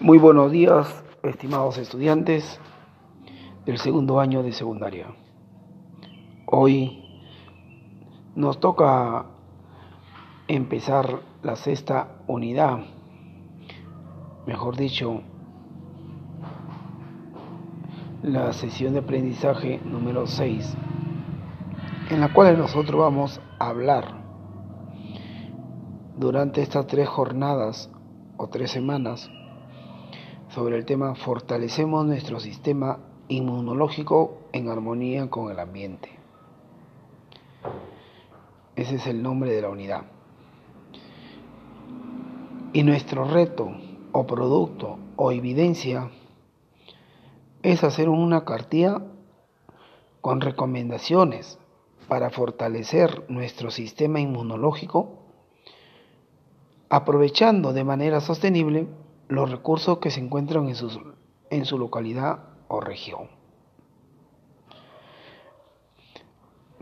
Muy buenos días, estimados estudiantes del segundo año de secundaria. Hoy nos toca empezar la sexta unidad, mejor dicho, la sesión de aprendizaje número 6, en la cual nosotros vamos a hablar durante estas tres jornadas o tres semanas sobre el tema Fortalecemos nuestro sistema inmunológico en armonía con el ambiente. Ese es el nombre de la unidad. Y nuestro reto o producto o evidencia es hacer una cartilla con recomendaciones para fortalecer nuestro sistema inmunológico, aprovechando de manera sostenible los recursos que se encuentran en su, en su localidad o región.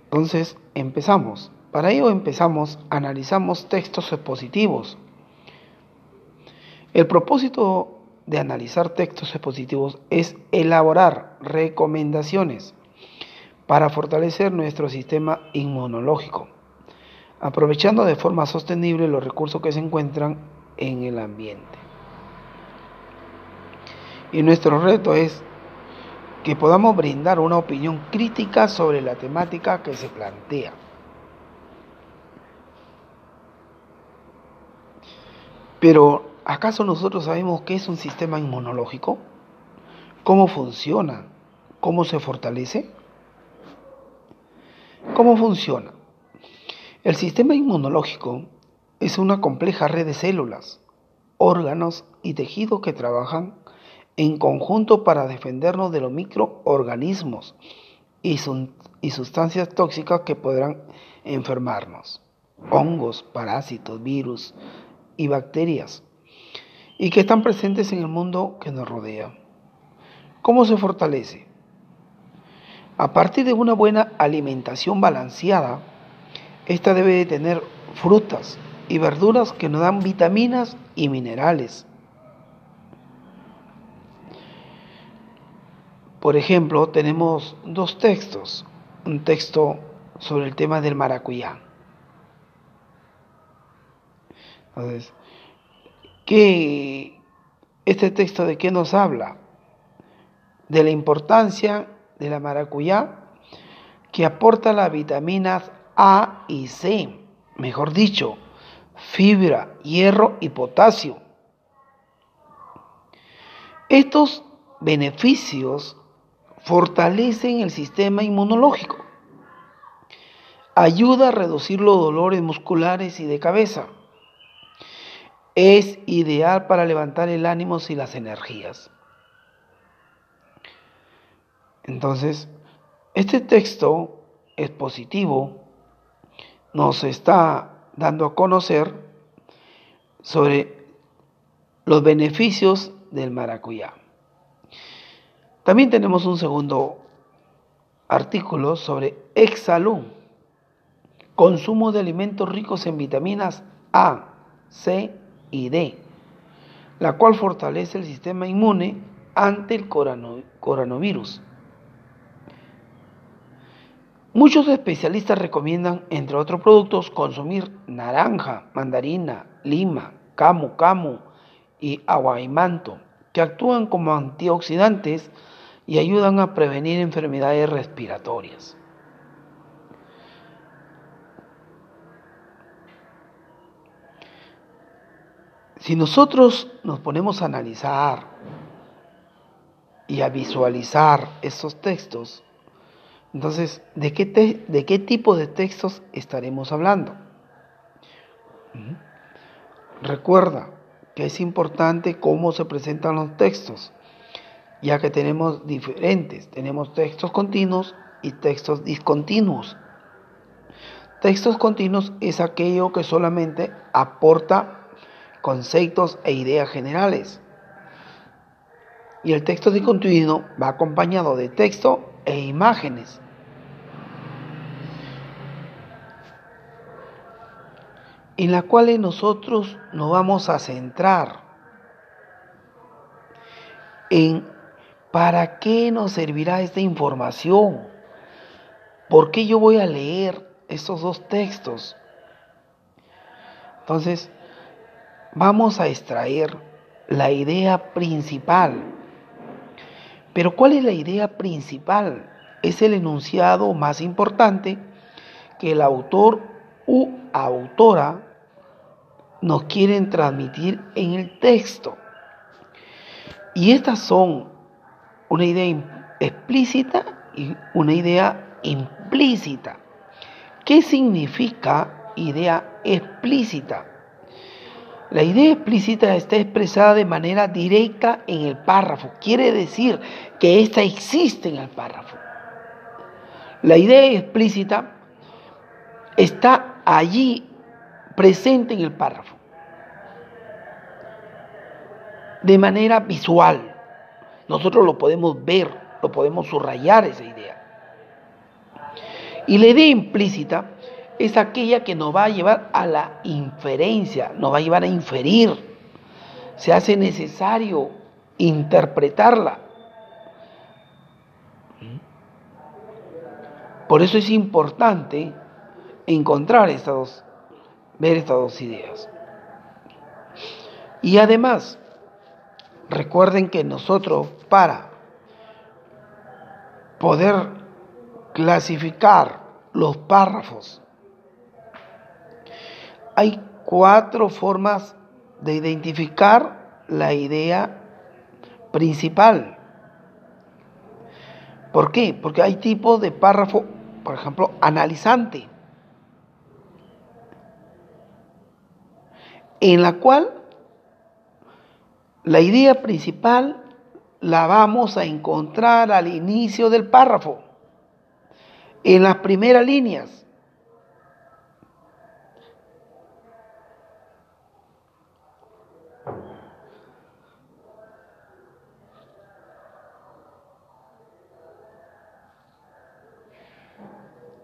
Entonces, empezamos. Para ello empezamos, analizamos textos expositivos. El propósito de analizar textos expositivos es elaborar recomendaciones para fortalecer nuestro sistema inmunológico, aprovechando de forma sostenible los recursos que se encuentran en el ambiente. Y nuestro reto es que podamos brindar una opinión crítica sobre la temática que se plantea. Pero, ¿acaso nosotros sabemos qué es un sistema inmunológico? ¿Cómo funciona? ¿Cómo se fortalece? ¿Cómo funciona? El sistema inmunológico es una compleja red de células, órganos y tejidos que trabajan en conjunto para defendernos de los microorganismos y, sustancias tóxicas que podrán enfermarnos, hongos, parásitos, virus y bacterias, y que están presentes en el mundo que nos rodea. ¿Cómo se fortalece? A partir de una buena alimentación balanceada, esta debe de tener frutas y verduras que nos dan vitaminas y minerales Por ejemplo, tenemos dos textos. Un texto sobre el tema del maracuyá. Entonces, ¿qué, ¿este texto de qué nos habla? De la importancia de la maracuyá que aporta las vitaminas A y C, mejor dicho, fibra, hierro y potasio. Estos beneficios fortalecen el sistema inmunológico, ayuda a reducir los dolores musculares y de cabeza, es ideal para levantar el ánimo y las energías. Entonces, este texto expositivo nos está dando a conocer sobre los beneficios del maracuyá. También tenemos un segundo artículo sobre Exalum, consumo de alimentos ricos en vitaminas A, C y D, la cual fortalece el sistema inmune ante el coronavirus. Muchos especialistas recomiendan, entre otros productos, consumir naranja, mandarina, lima, camu camu y aguaimanto, que actúan como antioxidantes y ayudan a prevenir enfermedades respiratorias. Si nosotros nos ponemos a analizar y a visualizar estos textos, entonces, ¿de qué, de qué tipo de textos estaremos hablando? Recuerda que es importante cómo se presentan los textos ya que tenemos diferentes, tenemos textos continuos y textos discontinuos. Textos continuos es aquello que solamente aporta conceptos e ideas generales. Y el texto discontinuo va acompañado de texto e imágenes. En las cuales nosotros nos vamos a centrar en para qué nos servirá esta información. ¿Por qué yo voy a leer estos dos textos? Entonces, vamos a extraer la idea principal. Pero ¿cuál es la idea principal? Es el enunciado más importante que el autor u autora nos quieren transmitir en el texto. Y estas son una idea explícita y una idea implícita. ¿Qué significa idea explícita? La idea explícita está expresada de manera directa en el párrafo. Quiere decir que ésta existe en el párrafo. La idea explícita está allí presente en el párrafo. De manera visual. Nosotros lo podemos ver, lo podemos subrayar esa idea. Y la idea implícita es aquella que nos va a llevar a la inferencia, nos va a llevar a inferir. Se hace necesario interpretarla. Por eso es importante encontrar estas dos, ver estas dos ideas. Y además, recuerden que nosotros para poder clasificar los párrafos hay cuatro formas de identificar la idea principal. ¿Por qué? Porque hay tipos de párrafo, por ejemplo, analizante, en la cual la idea principal la vamos a encontrar al inicio del párrafo, en las primeras líneas.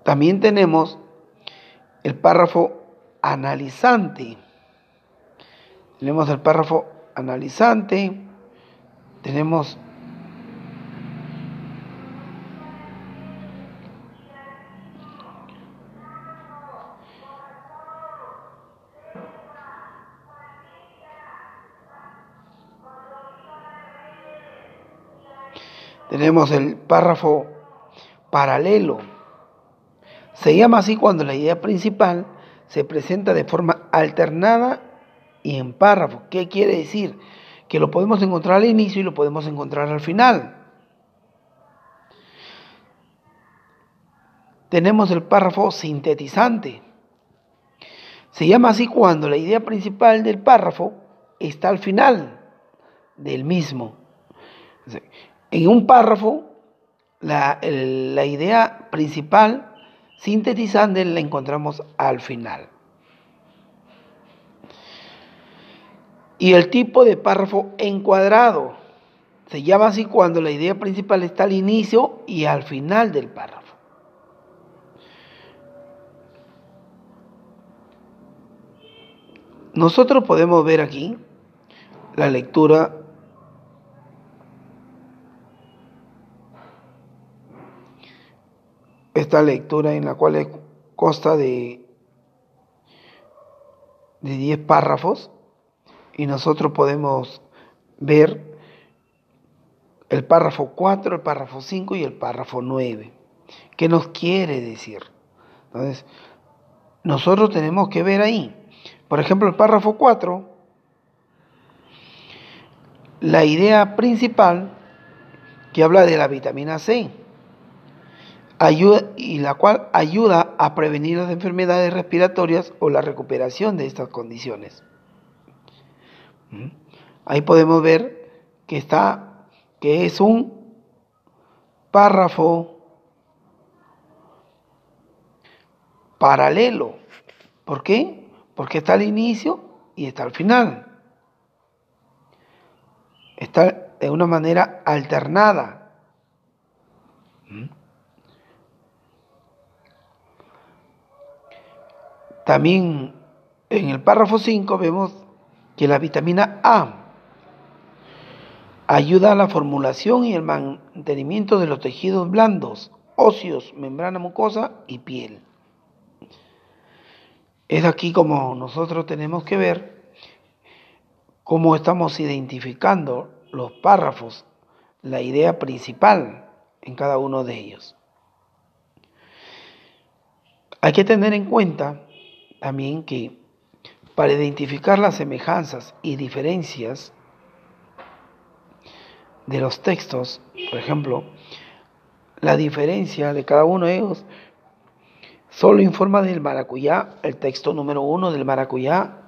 También tenemos el párrafo analizante. Tenemos el párrafo analizante. Tenemos tenemos el párrafo paralelo. Se llama así cuando la idea principal se presenta de forma alternada y en párrafo. ¿Qué quiere decir? Que lo podemos encontrar al inicio y lo podemos encontrar al final. Tenemos el párrafo sintetizante. Se llama así cuando la idea principal del párrafo está al final del mismo. En un párrafo, la, la idea principal Sintetizando la encontramos al final. Y el tipo de párrafo encuadrado se llama así cuando la idea principal está al inicio y al final del párrafo. Nosotros podemos ver aquí la lectura esta lectura en la cual consta de, de 10 párrafos y nosotros podemos ver el párrafo 4, el párrafo 5 y el párrafo 9. ¿Qué nos quiere decir? Entonces, nosotros tenemos que ver ahí. Por ejemplo, el párrafo 4, la idea principal que habla de la vitamina C ayuda, y la cual ayuda a prevenir las enfermedades respiratorias o la recuperación de estas condiciones. Ahí podemos ver que está, que es un párrafo paralelo. ¿Por qué? Porque está al inicio y está al final. Está de una manera alternada. También en el párrafo 5 vemos que la vitamina A Ayuda a la formulación y el mantenimiento de los tejidos blandos, óseos, membrana mucosa y piel. Es aquí como nosotros tenemos que ver cómo estamos identificando los párrafos, la idea principal en cada uno de ellos. Hay que tener en cuenta también que para identificar las semejanzas y diferencias de los textos, por ejemplo, la diferencia de cada uno de ellos solo informa del maracuyá, el texto número uno del maracuyá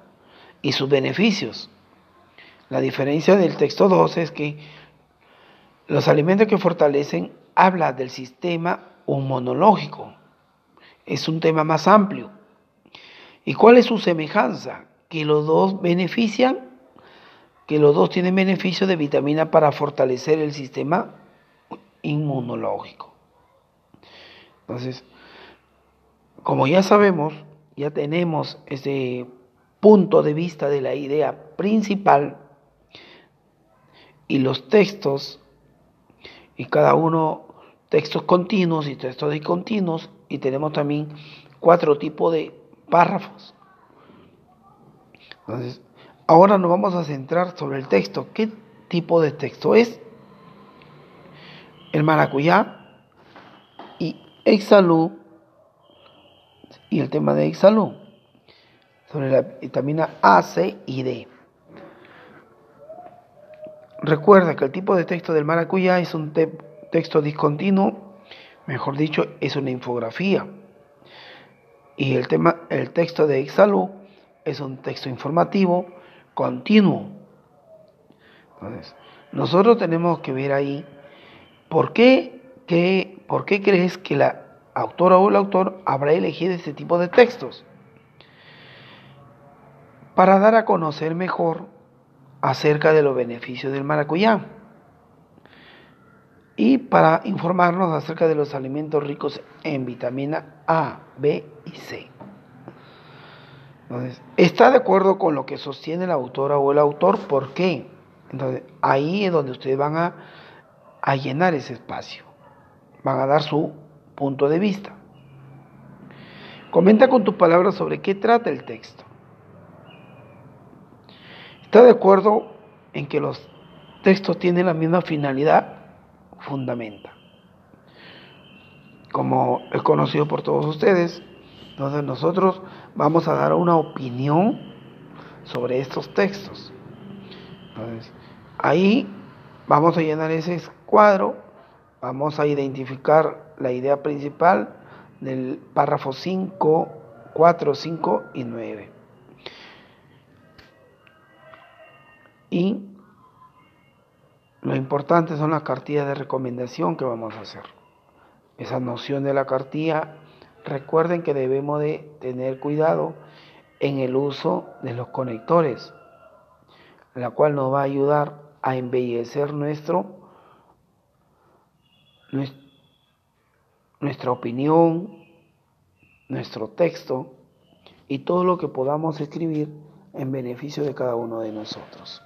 y sus beneficios. La diferencia del texto 2 es que los alimentos que fortalecen habla del sistema inmunológico. Es un tema más amplio. ¿Y cuál es su semejanza? Que los dos benefician, que los dos tienen beneficio de vitamina para fortalecer el sistema inmunológico. Entonces, como ya sabemos, ya tenemos ese punto de vista de la idea principal y los textos, y cada uno textos continuos y textos discontinuos, y tenemos también cuatro tipos de párrafos. Entonces, ahora nos vamos a centrar sobre el texto. ¿Qué tipo de texto es? El maracuyá y exalú y el tema de exalú sobre la vitamina A, C y D. Recuerda que el tipo de texto del maracuyá es un texto discontinuo, mejor dicho, es una infografía. Y el, tema, el texto de Exalú es un texto informativo continuo. Entonces, nosotros tenemos que ver ahí por qué, qué, por qué crees que la autora o el autor habrá elegido este tipo de textos. Para dar a conocer mejor acerca de los beneficios del maracuyá y para informarnos acerca de los alimentos ricos en vitamina A, B y C. Entonces, está de acuerdo con lo que sostiene la autora o el autor, ¿por qué? Entonces, ahí es donde ustedes van a, a llenar ese espacio, van a dar su punto de vista. Comenta con tus palabras sobre qué trata el texto. ¿Está de acuerdo en que los textos tienen la misma finalidad? Fundamenta. Como es conocido por todos ustedes, entonces nosotros vamos a dar una opinión sobre estos textos. Ahí vamos a llenar ese cuadro, vamos a identificar la idea principal del párrafo 5, 4, 5 y 9. Y lo importante son las cartillas de recomendación que vamos a hacer. Esa noción de la cartilla, recuerden que debemos de tener cuidado en el uso de los conectores, la cual nos va a ayudar a embellecer nuestro, nuestra opinión, nuestro texto y todo lo que podamos escribir en beneficio de cada uno de nosotros.